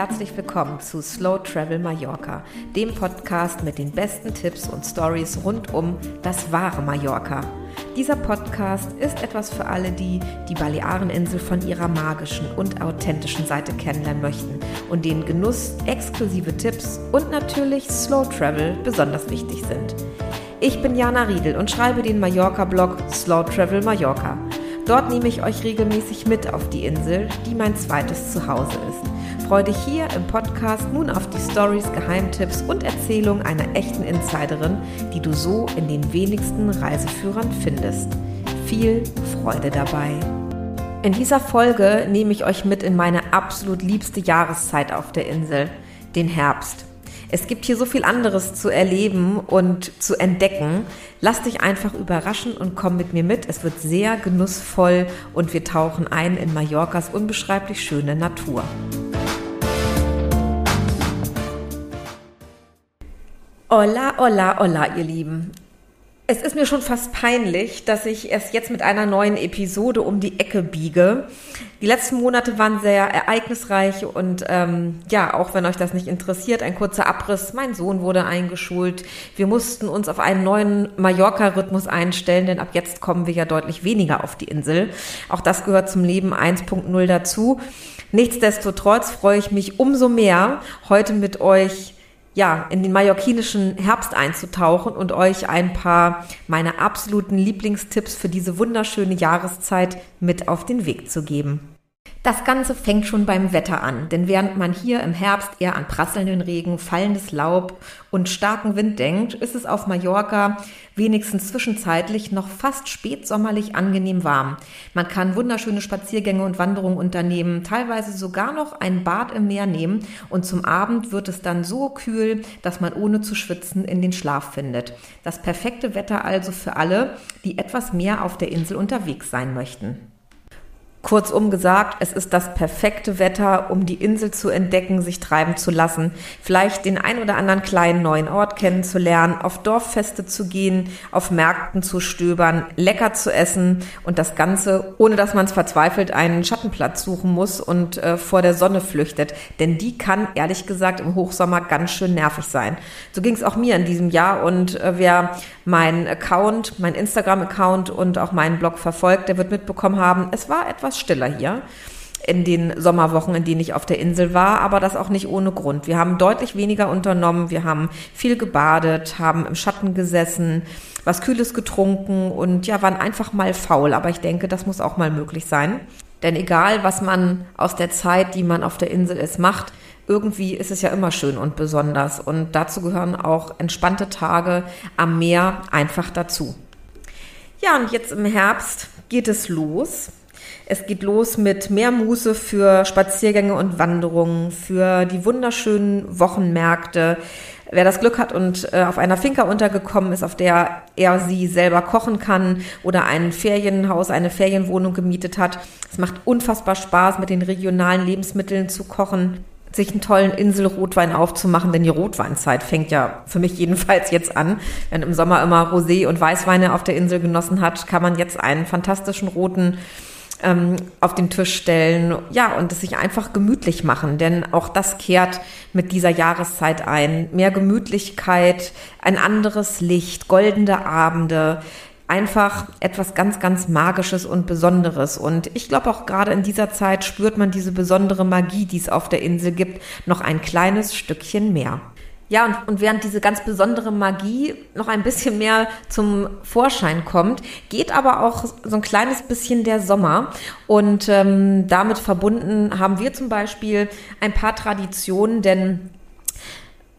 herzlich willkommen zu Slow Travel Mallorca, dem Podcast mit den besten Tipps und Stories rund um das wahre Mallorca. Dieser Podcast ist etwas für alle, die die Baleareninsel von ihrer magischen und authentischen Seite kennenlernen möchten und denen Genuss, exklusive Tipps und natürlich Slow Travel besonders wichtig sind. Ich bin Jana Riedel und schreibe den Mallorca-Blog Slow Travel Mallorca. Dort nehme ich euch regelmäßig mit auf die Insel, die mein zweites Zuhause ist. Freue dich hier im Podcast nun auf die Stories, Geheimtipps und Erzählungen einer echten Insiderin, die du so in den wenigsten Reiseführern findest. Viel Freude dabei! In dieser Folge nehme ich euch mit in meine absolut liebste Jahreszeit auf der Insel, den Herbst. Es gibt hier so viel anderes zu erleben und zu entdecken. Lass dich einfach überraschen und komm mit mir mit. Es wird sehr genussvoll und wir tauchen ein in Mallorcas unbeschreiblich schöne Natur. Hola, hola, hola, ihr Lieben. Es ist mir schon fast peinlich, dass ich erst jetzt mit einer neuen Episode um die Ecke biege. Die letzten Monate waren sehr ereignisreich und ähm, ja, auch wenn euch das nicht interessiert, ein kurzer Abriss. Mein Sohn wurde eingeschult. Wir mussten uns auf einen neuen Mallorca-Rhythmus einstellen, denn ab jetzt kommen wir ja deutlich weniger auf die Insel. Auch das gehört zum Leben 1.0 dazu. Nichtsdestotrotz freue ich mich umso mehr, heute mit euch ja, in den mallorquinischen Herbst einzutauchen und euch ein paar meiner absoluten Lieblingstipps für diese wunderschöne Jahreszeit mit auf den Weg zu geben. Das Ganze fängt schon beim Wetter an, denn während man hier im Herbst eher an prasselnden Regen, fallendes Laub und starken Wind denkt, ist es auf Mallorca wenigstens zwischenzeitlich noch fast spätsommerlich angenehm warm. Man kann wunderschöne Spaziergänge und Wanderungen unternehmen, teilweise sogar noch ein Bad im Meer nehmen und zum Abend wird es dann so kühl, dass man ohne zu schwitzen in den Schlaf findet. Das perfekte Wetter also für alle, die etwas mehr auf der Insel unterwegs sein möchten. Kurzum gesagt, es ist das perfekte Wetter, um die Insel zu entdecken, sich treiben zu lassen, vielleicht den ein oder anderen kleinen neuen Ort kennenzulernen, auf Dorffeste zu gehen, auf Märkten zu stöbern, lecker zu essen und das Ganze, ohne dass man es verzweifelt einen Schattenplatz suchen muss und äh, vor der Sonne flüchtet. Denn die kann, ehrlich gesagt, im Hochsommer ganz schön nervig sein. So ging es auch mir in diesem Jahr und äh, wer meinen Account, mein Instagram-Account und auch meinen Blog verfolgt, der wird mitbekommen haben, es war etwas etwas stiller hier in den Sommerwochen, in denen ich auf der Insel war, aber das auch nicht ohne Grund. Wir haben deutlich weniger unternommen, wir haben viel gebadet, haben im Schatten gesessen, was Kühles getrunken und ja, waren einfach mal faul. Aber ich denke, das muss auch mal möglich sein. Denn egal, was man aus der Zeit, die man auf der Insel ist, macht, irgendwie ist es ja immer schön und besonders. Und dazu gehören auch entspannte Tage am Meer einfach dazu. Ja, und jetzt im Herbst geht es los. Es geht los mit mehr Muße für Spaziergänge und Wanderungen, für die wunderschönen Wochenmärkte. Wer das Glück hat und äh, auf einer Finca untergekommen ist, auf der er sie selber kochen kann oder ein Ferienhaus, eine Ferienwohnung gemietet hat. Es macht unfassbar Spaß, mit den regionalen Lebensmitteln zu kochen sich einen tollen Inselrotwein aufzumachen, denn die Rotweinzeit fängt ja für mich jedenfalls jetzt an. Wenn im Sommer immer Rosé und Weißweine auf der Insel genossen hat, kann man jetzt einen fantastischen roten ähm, auf den Tisch stellen. Ja, und es sich einfach gemütlich machen, denn auch das kehrt mit dieser Jahreszeit ein. Mehr Gemütlichkeit, ein anderes Licht, goldene Abende, einfach etwas ganz, ganz Magisches und Besonderes. Und ich glaube auch gerade in dieser Zeit spürt man diese besondere Magie, die es auf der Insel gibt, noch ein kleines Stückchen mehr. Ja, und, und während diese ganz besondere Magie noch ein bisschen mehr zum Vorschein kommt, geht aber auch so ein kleines bisschen der Sommer. Und ähm, damit verbunden haben wir zum Beispiel ein paar Traditionen, denn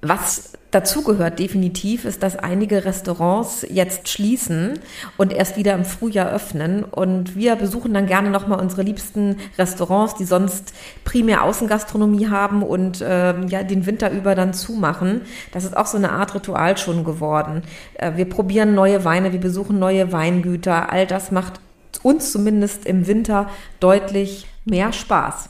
was dazugehört definitiv, ist, dass einige Restaurants jetzt schließen und erst wieder im Frühjahr öffnen. Und wir besuchen dann gerne nochmal unsere liebsten Restaurants, die sonst primär Außengastronomie haben und äh, ja den Winter über dann zumachen. Das ist auch so eine Art Ritual schon geworden. Äh, wir probieren neue Weine, wir besuchen neue Weingüter. All das macht uns zumindest im Winter deutlich mehr Spaß.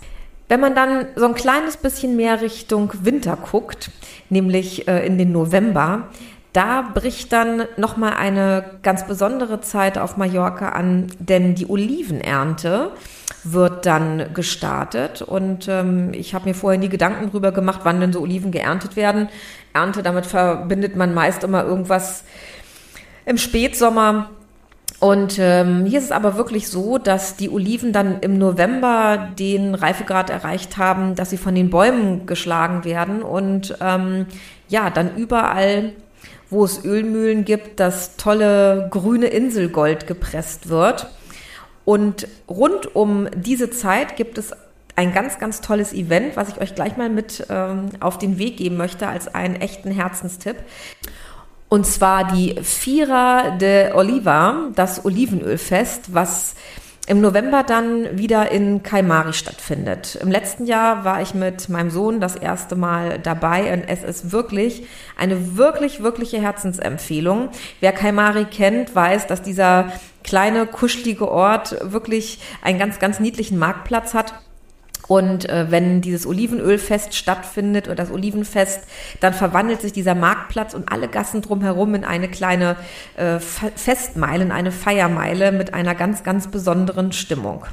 Wenn man dann so ein kleines bisschen mehr Richtung Winter guckt, nämlich äh, in den November, da bricht dann nochmal eine ganz besondere Zeit auf Mallorca an, denn die Olivenernte wird dann gestartet. Und ähm, ich habe mir vorher nie Gedanken drüber gemacht, wann denn so Oliven geerntet werden. Ernte, damit verbindet man meist immer irgendwas im Spätsommer. Und ähm, hier ist es aber wirklich so, dass die Oliven dann im November den Reifegrad erreicht haben, dass sie von den Bäumen geschlagen werden und ähm, ja, dann überall, wo es Ölmühlen gibt, das tolle grüne Inselgold gepresst wird. Und rund um diese Zeit gibt es ein ganz, ganz tolles Event, was ich euch gleich mal mit ähm, auf den Weg geben möchte als einen echten Herzenstipp. Und zwar die Fira de Oliva, das Olivenölfest, was im November dann wieder in Kaimari stattfindet. Im letzten Jahr war ich mit meinem Sohn das erste Mal dabei und es ist wirklich eine wirklich, wirkliche Herzensempfehlung. Wer Kaimari kennt, weiß, dass dieser kleine, kuschelige Ort wirklich einen ganz, ganz niedlichen Marktplatz hat und äh, wenn dieses Olivenölfest stattfindet oder das Olivenfest, dann verwandelt sich dieser Marktplatz und alle Gassen drumherum in eine kleine äh, Festmeile, in eine Feiermeile mit einer ganz, ganz besonderen Stimmung.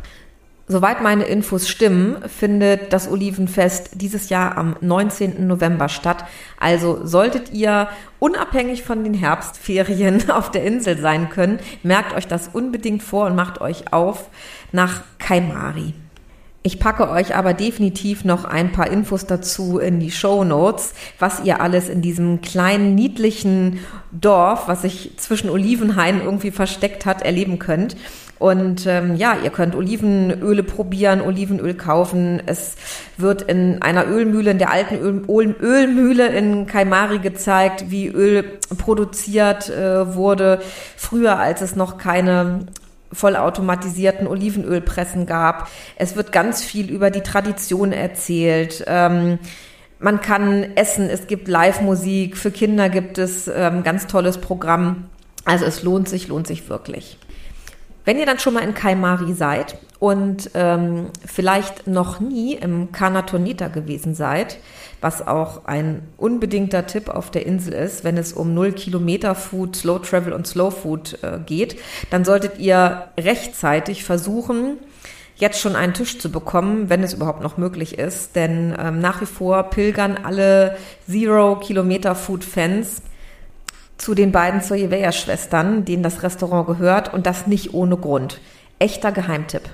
Soweit meine Infos stimmen, findet das Olivenfest dieses Jahr am 19. November statt. Also solltet ihr unabhängig von den Herbstferien auf der Insel sein können, merkt euch das unbedingt vor und macht euch auf nach Kaimari. Ich packe euch aber definitiv noch ein paar Infos dazu in die Show Notes, was ihr alles in diesem kleinen, niedlichen Dorf, was sich zwischen Olivenhainen irgendwie versteckt hat, erleben könnt. Und ähm, ja, ihr könnt Olivenöle probieren, Olivenöl kaufen. Es wird in einer Ölmühle, in der alten Öl Ölmühle in Kaimari gezeigt, wie Öl produziert äh, wurde. Früher, als es noch keine vollautomatisierten Olivenölpressen gab. Es wird ganz viel über die Tradition erzählt. Ähm, man kann essen, es gibt Live-Musik, für Kinder gibt es ähm, ganz tolles Programm. Also es lohnt sich, lohnt sich wirklich. Wenn ihr dann schon mal in Kaimari seid und ähm, vielleicht noch nie im Kanatonita gewesen seid, was auch ein unbedingter Tipp auf der Insel ist, wenn es um 0 Kilometer Food, Slow Travel und Slow Food äh, geht, dann solltet ihr rechtzeitig versuchen, jetzt schon einen Tisch zu bekommen, wenn es überhaupt noch möglich ist. Denn ähm, nach wie vor pilgern alle Zero-Kilometer-Food-Fans zu den beiden Soyeveya-Schwestern, denen das Restaurant gehört und das nicht ohne Grund. Echter Geheimtipp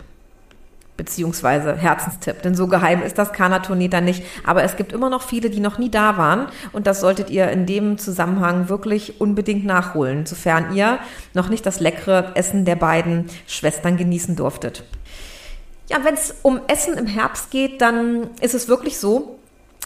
beziehungsweise Herzenstipp, denn so geheim ist das Kana-Tournee dann nicht. Aber es gibt immer noch viele, die noch nie da waren und das solltet ihr in dem Zusammenhang wirklich unbedingt nachholen, sofern ihr noch nicht das leckere Essen der beiden Schwestern genießen durftet. Ja, wenn es um Essen im Herbst geht, dann ist es wirklich so,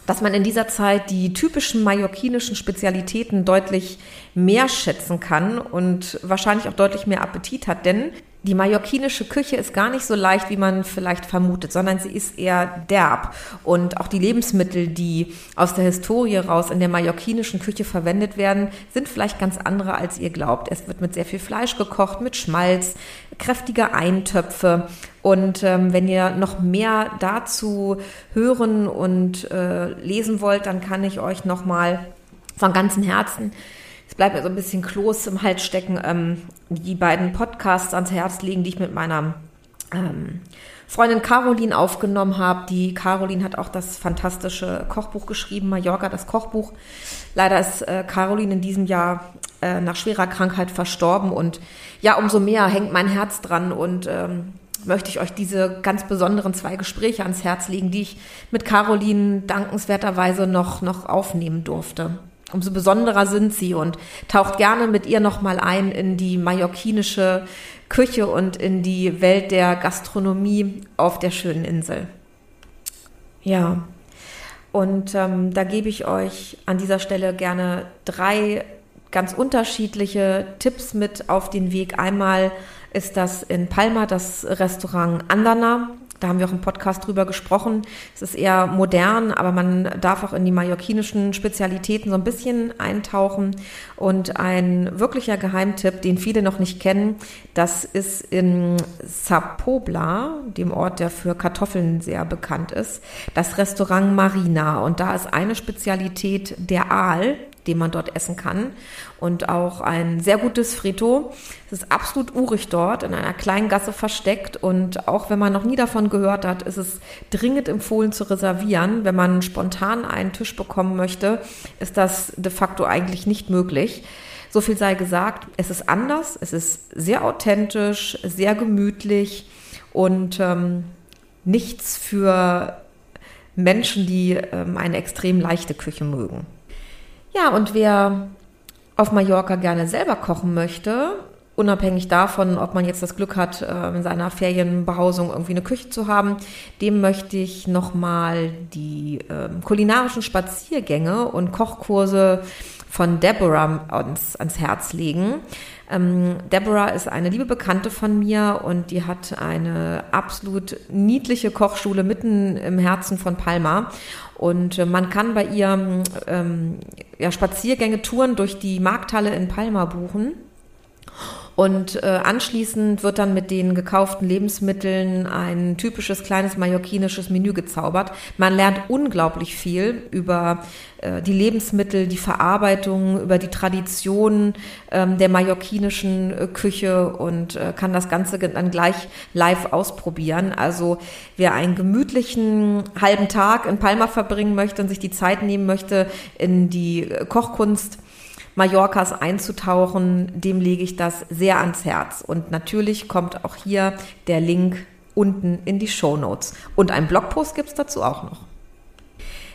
dass man in dieser Zeit die typischen mallorquinischen Spezialitäten deutlich mehr schätzen kann und wahrscheinlich auch deutlich mehr Appetit hat, denn die mallorquinische Küche ist gar nicht so leicht, wie man vielleicht vermutet, sondern sie ist eher derb. Und auch die Lebensmittel, die aus der Historie raus in der mallorquinischen Küche verwendet werden, sind vielleicht ganz andere, als ihr glaubt. Es wird mit sehr viel Fleisch gekocht, mit Schmalz, kräftige Eintöpfe. Und ähm, wenn ihr noch mehr dazu hören und äh, lesen wollt, dann kann ich euch nochmal von ganzem Herzen es bleibt mir so ein bisschen Kloß im Hals stecken, ähm, die beiden Podcasts ans Herz legen, die ich mit meiner ähm, Freundin Caroline aufgenommen habe. Die Caroline hat auch das fantastische Kochbuch geschrieben, Mallorca, das Kochbuch. Leider ist äh, Caroline in diesem Jahr äh, nach schwerer Krankheit verstorben und ja, umso mehr hängt mein Herz dran und ähm, möchte ich euch diese ganz besonderen zwei Gespräche ans Herz legen, die ich mit Caroline dankenswerterweise noch, noch aufnehmen durfte umso besonderer sind sie und taucht gerne mit ihr nochmal ein in die mallorquinische Küche und in die Welt der Gastronomie auf der schönen Insel. Ja, und ähm, da gebe ich euch an dieser Stelle gerne drei ganz unterschiedliche Tipps mit auf den Weg. Einmal ist das in Palma das Restaurant Andana. Da haben wir auch im Podcast drüber gesprochen. Es ist eher modern, aber man darf auch in die mallorquinischen Spezialitäten so ein bisschen eintauchen. Und ein wirklicher Geheimtipp, den viele noch nicht kennen, das ist in Sapobla, dem Ort, der für Kartoffeln sehr bekannt ist, das Restaurant Marina. Und da ist eine Spezialität der Aal, den man dort essen kann. Und auch ein sehr gutes Frito. Es ist absolut urig dort, in einer kleinen Gasse versteckt. Und auch wenn man noch nie davon gehört hat, ist es dringend empfohlen zu reservieren. Wenn man spontan einen Tisch bekommen möchte, ist das de facto eigentlich nicht möglich. So viel sei gesagt, es ist anders, es ist sehr authentisch, sehr gemütlich und ähm, nichts für Menschen, die ähm, eine extrem leichte Küche mögen. Ja, und wer auf Mallorca gerne selber kochen möchte, unabhängig davon, ob man jetzt das Glück hat, äh, in seiner Ferienbehausung irgendwie eine Küche zu haben, dem möchte ich nochmal die äh, kulinarischen Spaziergänge und Kochkurse von Deborah ans, ans Herz legen. Ähm, Deborah ist eine liebe Bekannte von mir und die hat eine absolut niedliche Kochschule mitten im Herzen von Palma. Und äh, man kann bei ihr ähm, ja, Spaziergänge, Touren durch die Markthalle in Palma buchen. Und äh, anschließend wird dann mit den gekauften Lebensmitteln ein typisches kleines mallorquinisches Menü gezaubert. Man lernt unglaublich viel über äh, die Lebensmittel, die Verarbeitung, über die Tradition ähm, der mallorquinischen äh, Küche und äh, kann das Ganze dann gleich live ausprobieren. Also wer einen gemütlichen halben Tag in Palma verbringen möchte und sich die Zeit nehmen möchte, in die äh, Kochkunst Mallorcas einzutauchen, dem lege ich das sehr ans Herz. Und natürlich kommt auch hier der Link unten in die Show Notes. Und einen Blogpost gibt es dazu auch noch.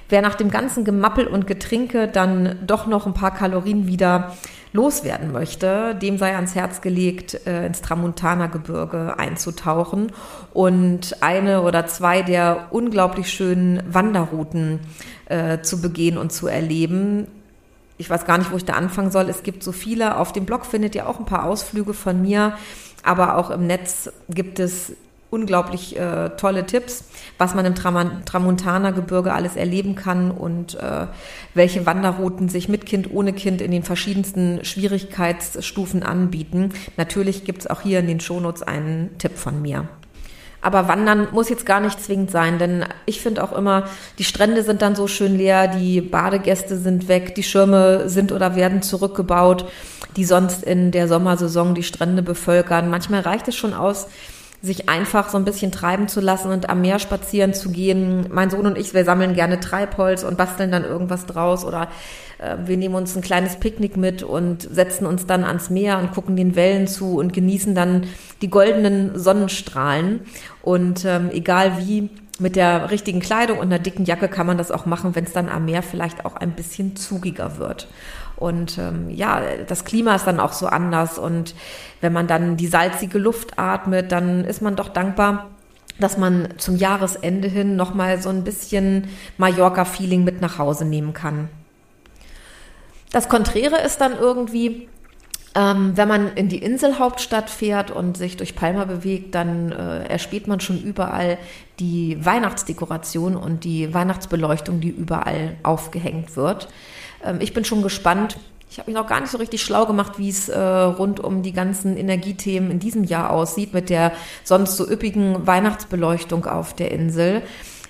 Wer nach dem ganzen Gemappel und Getrinke dann doch noch ein paar Kalorien wieder loswerden möchte, dem sei ans Herz gelegt, äh, ins Tramontana-Gebirge einzutauchen und eine oder zwei der unglaublich schönen Wanderrouten äh, zu begehen und zu erleben ich weiß gar nicht, wo ich da anfangen soll. Es gibt so viele. Auf dem Blog findet ihr auch ein paar Ausflüge von mir, aber auch im Netz gibt es unglaublich äh, tolle Tipps, was man im Tramontana-Gebirge alles erleben kann und äh, welche Wanderrouten sich mit Kind, ohne Kind in den verschiedensten Schwierigkeitsstufen anbieten. Natürlich gibt es auch hier in den Shownotes einen Tipp von mir. Aber wandern muss jetzt gar nicht zwingend sein, denn ich finde auch immer, die Strände sind dann so schön leer, die Badegäste sind weg, die Schirme sind oder werden zurückgebaut, die sonst in der Sommersaison die Strände bevölkern. Manchmal reicht es schon aus, sich einfach so ein bisschen treiben zu lassen und am Meer spazieren zu gehen. Mein Sohn und ich, wir sammeln gerne Treibholz und basteln dann irgendwas draus oder äh, wir nehmen uns ein kleines Picknick mit und setzen uns dann ans Meer und gucken den Wellen zu und genießen dann die goldenen Sonnenstrahlen. Und ähm, egal wie, mit der richtigen Kleidung und einer dicken Jacke kann man das auch machen, wenn es dann am Meer vielleicht auch ein bisschen zugiger wird. Und ähm, ja, das Klima ist dann auch so anders. Und wenn man dann die salzige Luft atmet, dann ist man doch dankbar, dass man zum Jahresende hin nochmal so ein bisschen Mallorca-Feeling mit nach Hause nehmen kann. Das Konträre ist dann irgendwie, ähm, wenn man in die Inselhauptstadt fährt und sich durch Palma bewegt, dann äh, erspäht man schon überall die Weihnachtsdekoration und die Weihnachtsbeleuchtung, die überall aufgehängt wird. Ähm, ich bin schon gespannt. Ich habe mich noch gar nicht so richtig schlau gemacht, wie es äh, rund um die ganzen Energiethemen in diesem Jahr aussieht mit der sonst so üppigen Weihnachtsbeleuchtung auf der Insel.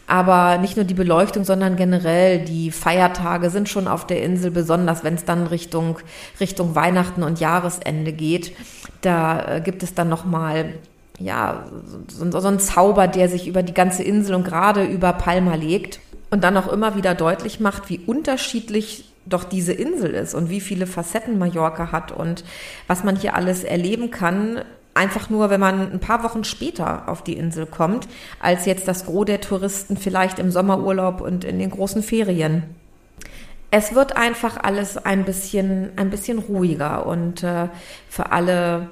Aber nicht nur die Beleuchtung, sondern generell die Feiertage sind schon auf der Insel, besonders wenn es dann Richtung, Richtung Weihnachten und Jahresende geht. Da äh, gibt es dann nochmal ja, so, so ein Zauber, der sich über die ganze Insel und gerade über Palma legt und dann auch immer wieder deutlich macht, wie unterschiedlich doch diese Insel ist und wie viele Facetten Mallorca hat und was man hier alles erleben kann, einfach nur, wenn man ein paar Wochen später auf die Insel kommt, als jetzt das Gros der Touristen vielleicht im Sommerurlaub und in den großen Ferien. Es wird einfach alles ein bisschen, ein bisschen ruhiger und äh, für alle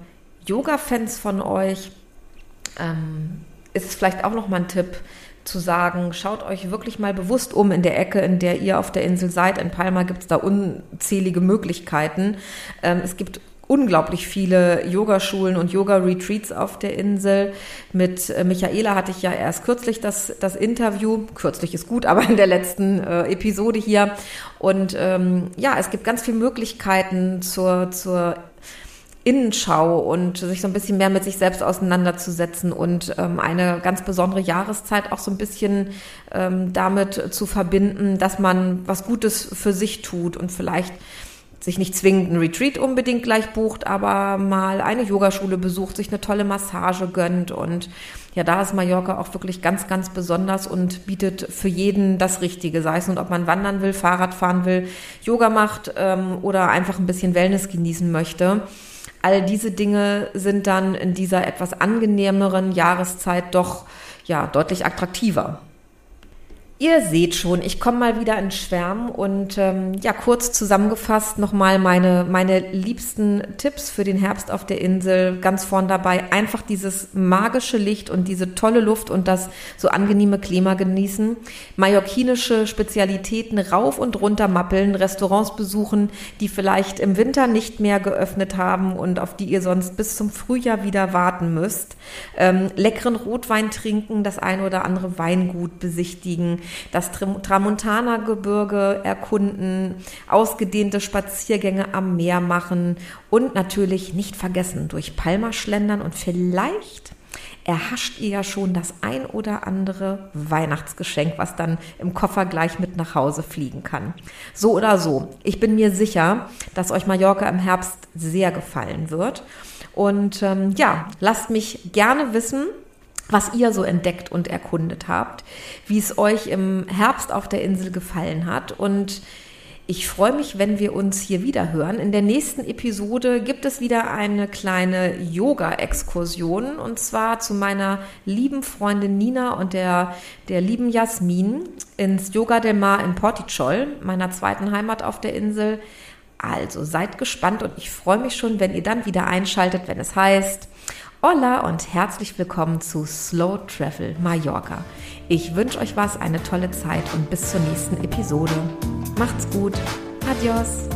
Yoga-Fans von euch ähm, ist es vielleicht auch noch mal ein Tipp, zu sagen, schaut euch wirklich mal bewusst um in der Ecke, in der ihr auf der Insel seid. In Palma gibt es da unzählige Möglichkeiten. Ähm, es gibt unglaublich viele Yogaschulen und Yoga-Retreats auf der Insel. Mit äh, Michaela hatte ich ja erst kürzlich das, das Interview. Kürzlich ist gut, aber in der letzten äh, Episode hier. Und ähm, ja, es gibt ganz viele Möglichkeiten zur, zur Innenschau und sich so ein bisschen mehr mit sich selbst auseinanderzusetzen und ähm, eine ganz besondere Jahreszeit auch so ein bisschen ähm, damit zu verbinden, dass man was Gutes für sich tut und vielleicht sich nicht zwingend ein Retreat unbedingt gleich bucht, aber mal eine Yogaschule besucht, sich eine tolle Massage gönnt und ja, da ist Mallorca auch wirklich ganz, ganz besonders und bietet für jeden das Richtige, sei es nun, ob man wandern will, Fahrrad fahren will, Yoga macht ähm, oder einfach ein bisschen Wellness genießen möchte. All diese Dinge sind dann in dieser etwas angenehmeren Jahreszeit doch ja deutlich attraktiver. Ihr seht schon, ich komme mal wieder in Schwärmen und ähm, ja, kurz zusammengefasst nochmal meine, meine liebsten Tipps für den Herbst auf der Insel. Ganz vorn dabei einfach dieses magische Licht und diese tolle Luft und das so angenehme Klima genießen. Mallorquinische Spezialitäten rauf und runter mappeln, Restaurants besuchen, die vielleicht im Winter nicht mehr geöffnet haben und auf die ihr sonst bis zum Frühjahr wieder warten müsst. Ähm, leckeren Rotwein trinken, das ein oder andere Weingut besichtigen das Tramontana-Gebirge erkunden, ausgedehnte Spaziergänge am Meer machen und natürlich nicht vergessen, durch Palma schlendern und vielleicht erhascht ihr ja schon das ein oder andere Weihnachtsgeschenk, was dann im Koffer gleich mit nach Hause fliegen kann. So oder so, ich bin mir sicher, dass euch Mallorca im Herbst sehr gefallen wird. Und ähm, ja, lasst mich gerne wissen, was ihr so entdeckt und erkundet habt, wie es euch im Herbst auf der Insel gefallen hat und ich freue mich, wenn wir uns hier wieder hören. In der nächsten Episode gibt es wieder eine kleine Yoga-Exkursion und zwar zu meiner lieben Freundin Nina und der, der lieben Jasmin ins Yoga del Mar in Portichol, meiner zweiten Heimat auf der Insel. Also seid gespannt und ich freue mich schon, wenn ihr dann wieder einschaltet, wenn es heißt Hola und herzlich willkommen zu Slow Travel Mallorca. Ich wünsche euch was, eine tolle Zeit und bis zur nächsten Episode. Macht's gut. Adios.